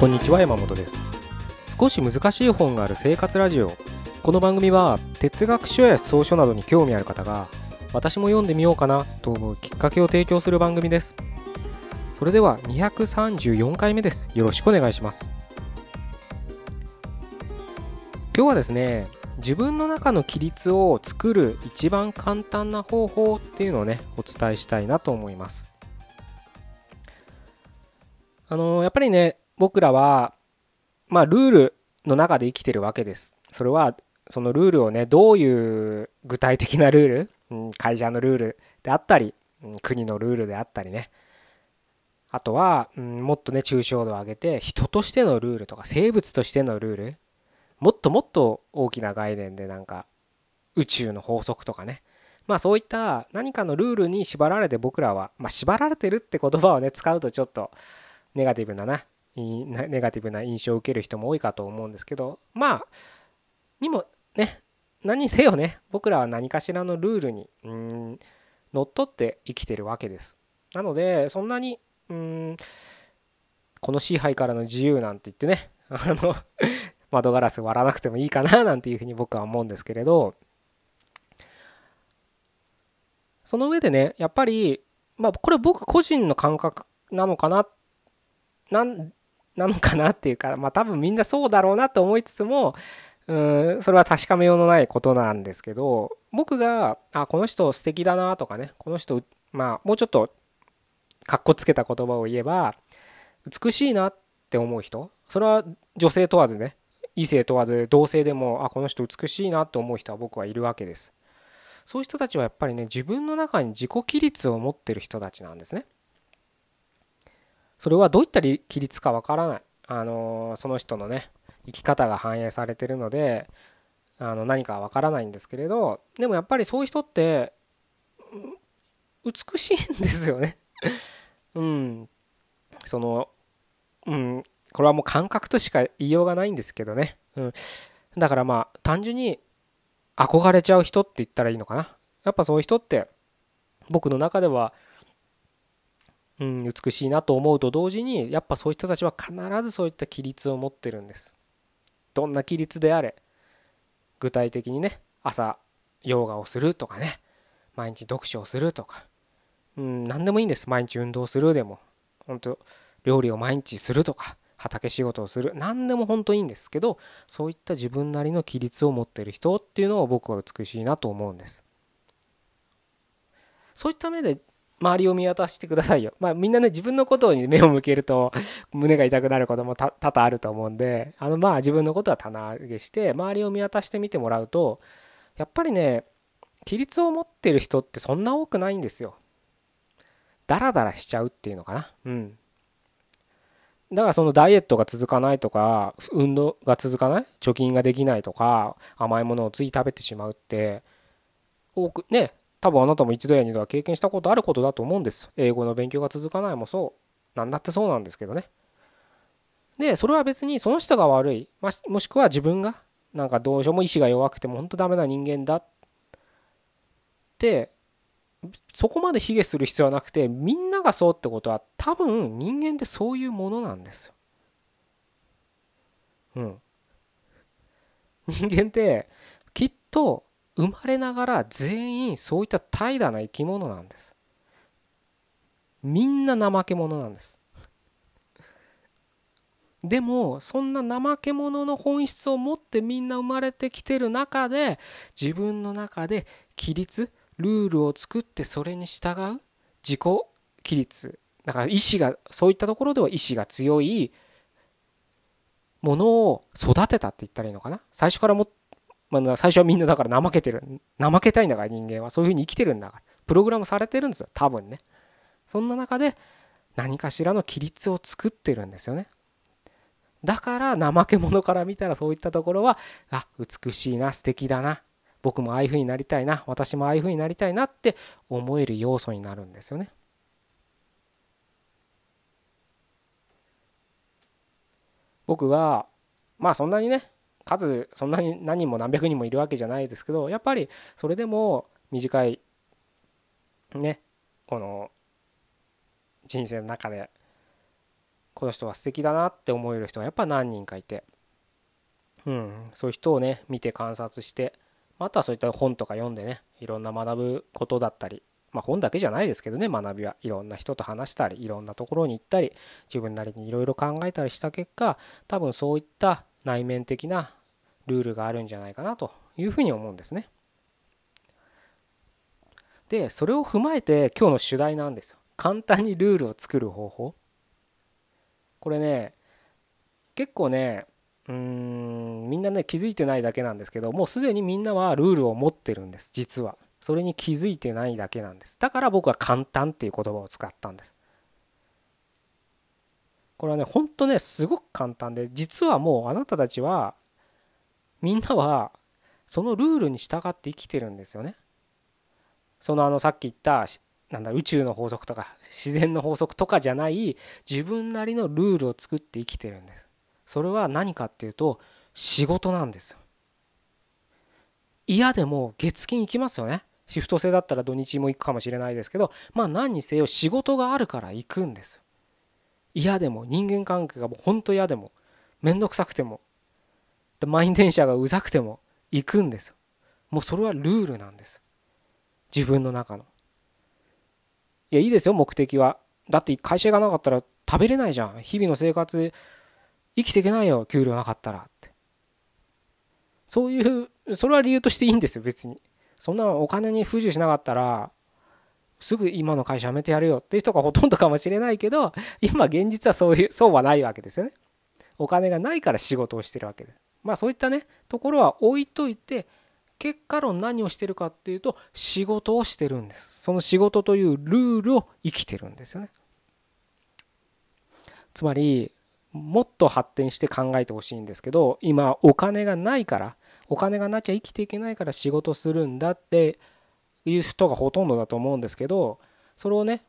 こんにちは山本です。少し難しい本がある生活ラジオ。この番組は哲学書や草書などに興味ある方が私も読んでみようかなと思うきっかけを提供する番組です。それでは234回目です。よろしくお願いします。今日はですね自分の中の規律を作る一番簡単な方法っていうのをねお伝えしたいなと思います。あのやっぱりね僕らはまあルールの中で生きてるわけです。それはそのルールをねどういう具体的なルール、うん、会社のルールであったり、うん、国のルールであったりね。あとは、うん、もっとね抽象度を上げて人としてのルールとか生物としてのルール。もっともっと大きな概念でなんか宇宙の法則とかね。まあそういった何かのルールに縛られて僕らは、まあ、縛られてるって言葉をね使うとちょっとネガティブなな。ネガティブな印象を受ける人も多いかと思うんですけどまあにもね何せよね僕らは何かしらのルールにうん乗っ取って生きてるわけです。なのでそんなにうんこの支配からの自由なんて言ってね あの窓ガラス割らなくてもいいかななんていうふうに僕は思うんですけれどその上でねやっぱりまあこれ僕個人の感覚なのかななんなのかなっていうかまあ多分みんなそうだろうなと思いつつもうんそれは確かめようのないことなんですけど僕があこの人素敵だなとかねこの人まあもうちょっとかっこつけた言葉を言えば美しいなって思う人それは女性問わずね異性問わず同性でもあこの人美しいなと思う人は僕はいるわけです。そういう人たちはやっぱりね自分の中に自己規律を持ってる人たちなんですね。それはどういった規律かわからないあのその人のね生き方が反映されてるのであの何かわからないんですけれどでもやっぱりそういう人って美しいんですよね うんそのうんこれはもう感覚としか言いようがないんですけどね。うん。だからまあ、単純に憧れちゃう人って言ったらいいのかな。やっぱそういう人って、僕の中では、うん、美しいなと思うと同時に、やっぱそういう人たちは必ずそういった規律を持ってるんです。どんな規律であれ、具体的にね、朝、ヨガをするとかね、毎日読書をするとか、うん、何でもいいんです。毎日運動するでも、本当料理を毎日するとか、畑仕事をする何でも本当いいんですけどそういった自分なりの規律を持ってる人っていうのを僕は美しいなと思うんですそういった目で周りを見渡してくださいよ。まあみんなね自分のことに目を向けると胸が痛くなることも多々あると思うんであのまあ自分のことは棚上げして周りを見渡してみてもらうとやっぱりね規律を持ってる人ってそんな多くないんですよ。ダラダラしちゃうっていうのかな。うん。だからそのダイエットが続かないとか運動が続かない貯金ができないとか甘いものをつい食べてしまうって多くね多分あなたも一度や二度は経験したことあることだと思うんです英語の勉強が続かないもそう何だってそうなんですけどねでそれは別にその人が悪いもしくは自分がなんかどうしようも意志が弱くても本当ダメな人間だってそこまで卑下する必要はなくてみんながそうってことは多分人間ってそういうものなんですよ。うん。人間ってきっと生まれながら全員そういった怠惰な生き物なんです。みんな怠け者なんです。でもそんな怠け者の本質を持ってみんな生まれてきてる中で自分の中で規律ルールを作ってそれに従う自己規律だから意志がそういったところでは意志が強いものを育てたって言ったらいいのかな最初からも、まあ、最初はみんなだから怠けてる。怠けたいんだから人間はそういうふうに生きてるんだから。プログラムされてるんですよ。多分ね。そんな中で何かしらの規律を作ってるんですよね。だから怠け者から見たらそういったところはあ美しいな素敵だな。僕もああいう風になりたいな私もああいう風になりたいなって思える要素になるんですよね。僕はまあそんなにね数そんなに何人も何百人もいるわけじゃないですけどやっぱりそれでも短いねこの人生の中でこの人は素敵だなって思える人がやっぱ何人かいて、うん、そういう人をね見て観察してあとはそういった本とか読んでねいろんな学ぶことだったりまあ本だけじゃないですけどね学びは。いろんな人と話したりいろんなところに行ったり自分なりにいろいろ考えたりした結果多分そういった内面的なルールがあるんじゃないかなというふうに思うんですね。でそれを踏まえて今日の主題なんですよ。簡単にルールを作る方法。これね結構ねうーんみんなね気づいてないだけなんですけどもうすでにみんなはルールを持ってるんです実はそれに気づいてないだけなんですだから僕は簡単っていう言葉を使ったんですこれはねほんとねすごく簡単で実はもうあなたたちはみんなはそのルールに従って生きてるんですよね。そのあのさっき言ったなんだ宇宙の法則とか自然の法則とかじゃない自分なりのルールを作って生きてるんです。それは何かっていうと仕事なんですよ。嫌でも月金行きますよね。シフト制だったら土日も行くかもしれないですけどまあ何にせよ仕事があるから行くんです嫌でも人間関係がもうほんと嫌でもめんどくさくても満員電車がうざくても行くんですもうそれはルールなんです。自分の中の。いやいいですよ目的は。だって会社がなかったら食べれないじゃん。日々の生活生きていけないよ給料なかったらって。そういうそれは理由としていいんですよ別に。そんなお金に不自由しなかったらすぐ今の会社辞めてやるよっていう人がほとんどかもしれないけど 今現実はそういうそうはないわけですよね。お金がないから仕事をしてるわけでまあそういったねところは置いといて結果論何をしてるかっていうと仕事をしてるんです。その仕事というルールを生きてるんですよね。つまりもっと発展して考えてほしいんですけど今お金がないからお金がなきゃ生きていけないから仕事するんだっていう人がほとんどだと思うんですけどそれをね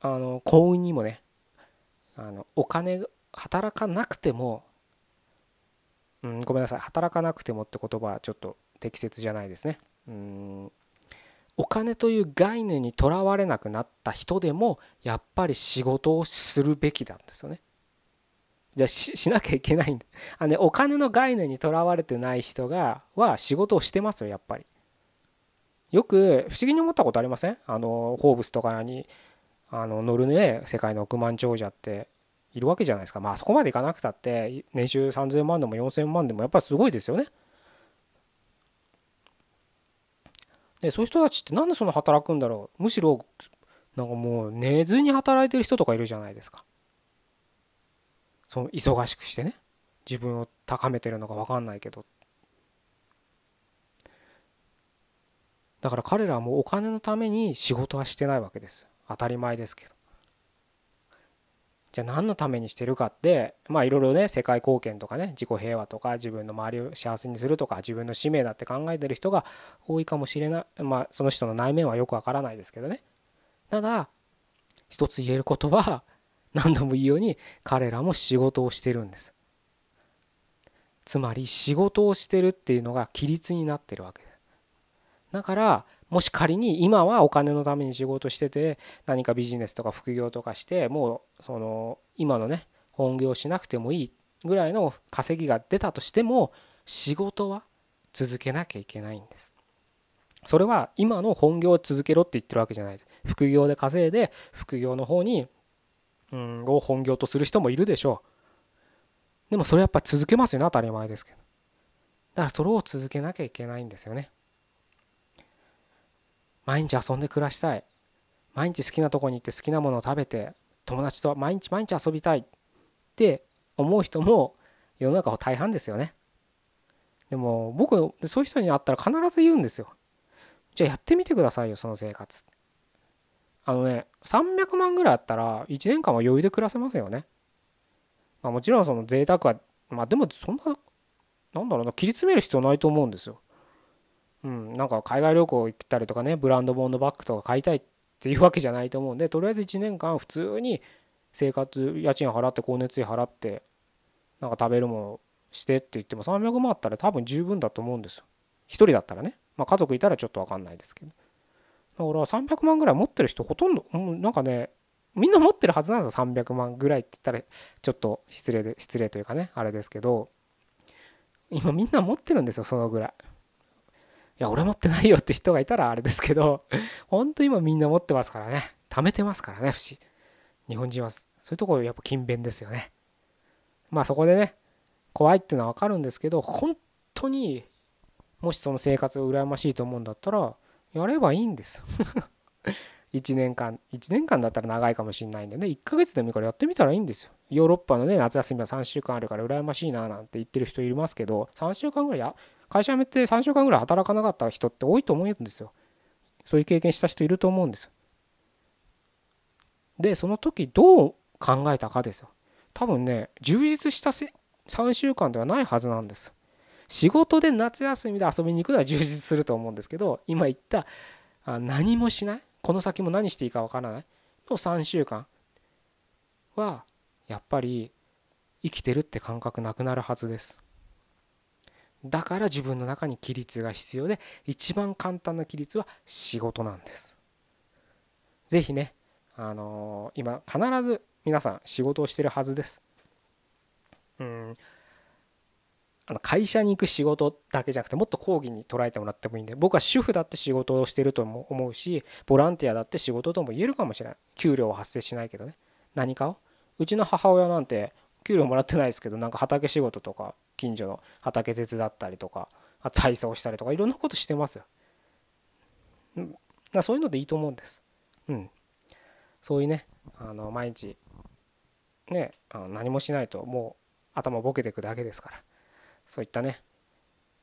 あの幸運にもねあのお金働かなくても、うん、ごめんなさい働かなくてもって言葉はちょっと適切じゃないですね。うんお金という概念にとらわれなくなった人でもやっぱり仕事をするべきなんですよね。じゃあしなきゃいけないんだあ、ね、お金の概念にとらわれてない人がは仕事をしてますよやっぱり。よく不思議に思ったことありません？あのフォーブスとかにあの乗るね世界の億万長者っているわけじゃないですか。まあそこまでいかなくたって年収3000万でも4000万でもやっぱりすごいですよね。でそういう人たちってなんでそんな働くんだろう？むしろなんかもう寝ずに働いてる人とかいるじゃないですか。その忙しくしてね。自分を高めてるのか分かんないけど。ってだから彼らはもうお金のために仕事はしてないわけです当たり前ですけど。じゃあ何のためにしてるかってまあいろいろね世界貢献とかね自己平和とか自分の周りを幸せにするとか自分の使命だって考えてる人が多いかもしれない。まあその人の内面はよくわからないですけどね。ただ一つ言えることは何度も言うように彼らも仕事をしてるんです。つまり仕事をしてるっていうのが規律になってるわけです。だからもし仮に今はお金のために仕事してて何かビジネスとか副業とかしてもうその今のね本業しなくてもいいぐらいの稼ぎが出たとしても仕事は続けなきゃいけないんです。それは今の本業を続けろって言ってるわけじゃない。で副業で稼いで副業の方にうんを本業とする人もいるでしょう。でもそれやっぱ続けますよね当たり前ですけど。だからそれを続けなきゃいけないんですよね。毎日遊んで暮らしたい。毎日好きなとこに行って好きなものを食べて友達と毎日毎日遊びたい。って思う人も世の中は大半ですよね。でも僕そういう人に会ったら必ず言うんですよ。じゃあやってみてくださいよその生活。あのね300万ぐらいあったら1年間は余裕で暮らせますよね。まあ、もちろんその贅沢はまあでもそんななんだろうな切り詰める必要ないと思うんですよ。うん、なんか海外旅行行ったりとかねブランドボンドバッグとか買いたいっていうわけじゃないと思うんでとりあえず1年間普通に生活家賃払って光熱費払ってなんか食べるものしてって言っても300万あったら多分十分だと思うんですよ。1人だったらね。まあ家族いたらちょっと分かんないですけど。だから300万ぐらい持ってる人ほとんどなんかねみんな持ってるはずなんですよ300万ぐらいって言ったらちょっと失礼で失礼というかねあれですけど今みんな持ってるんですよそのぐらいいや俺持ってないよって人がいたらあれですけど 本当今みんな持ってますからね。貯めてますからね不思日本人はそういうところやっぱ勤勉ですよね。まあそこでね怖いっていうのは分かるんですけど本当にもしその生活が羨ましいと思うんだったらやればいいんです。1年間1年間だったら長いかもしれないんでね1ヶ月でもいいからやってみたらいいんですよ。ヨーロッパのね夏休みは3週間あるから羨ましいななんて言ってる人いますけど3週間ぐらいや会社辞めて3週間ぐらい働かなかった人って多いと思うんですよ。そういう経験した人いると思うんですでその時どう考えたかですよ。多分ね充実した3週間ではないはずなんです仕事で夏休みで遊びに行くのは充実すると思うんですけど今言ったあ何もしないこの先も何していいかわからないの3週間はやっぱり生きてるって感覚なくなるはずです。だから自分の中に規律が必要で一番簡単な規律は仕事なんです。是非ねあのー、今必ず皆さん仕事をしてるはずです。うん。あの会社に行く仕事だけじゃなくてもっと講義に捉えてもらってもいいんで僕は主婦だって仕事をしてるとも思うしボランティアだって仕事とも言えるかもしれない。給料は発生しないけどね。何かを？うちの母親なんて給料もらってないですけどなんか畑仕事とか近所の畑手伝ったりとか体操したりとかいろんなことしてますよ。そういうのでいいと思うんです。うん。そういうねあの毎日ねあの何もしないともう頭ボケていくだけですからそういったね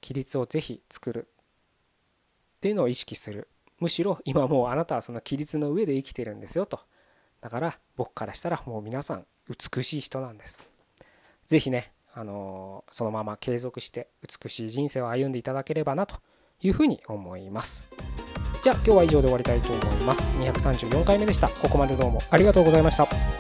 規律をぜひ作るっていうのを意識するむしろ今もうあなたはその規律の上で生きてるんですよとだから僕からしたらもう皆さん美しい人なんです是非ねあのー、そのまま継続して美しい人生を歩んでいただければなというふうに思います。じゃあ今日は以上で終わりたいと思います。234回目でした。ここまでどうもありがとうございました。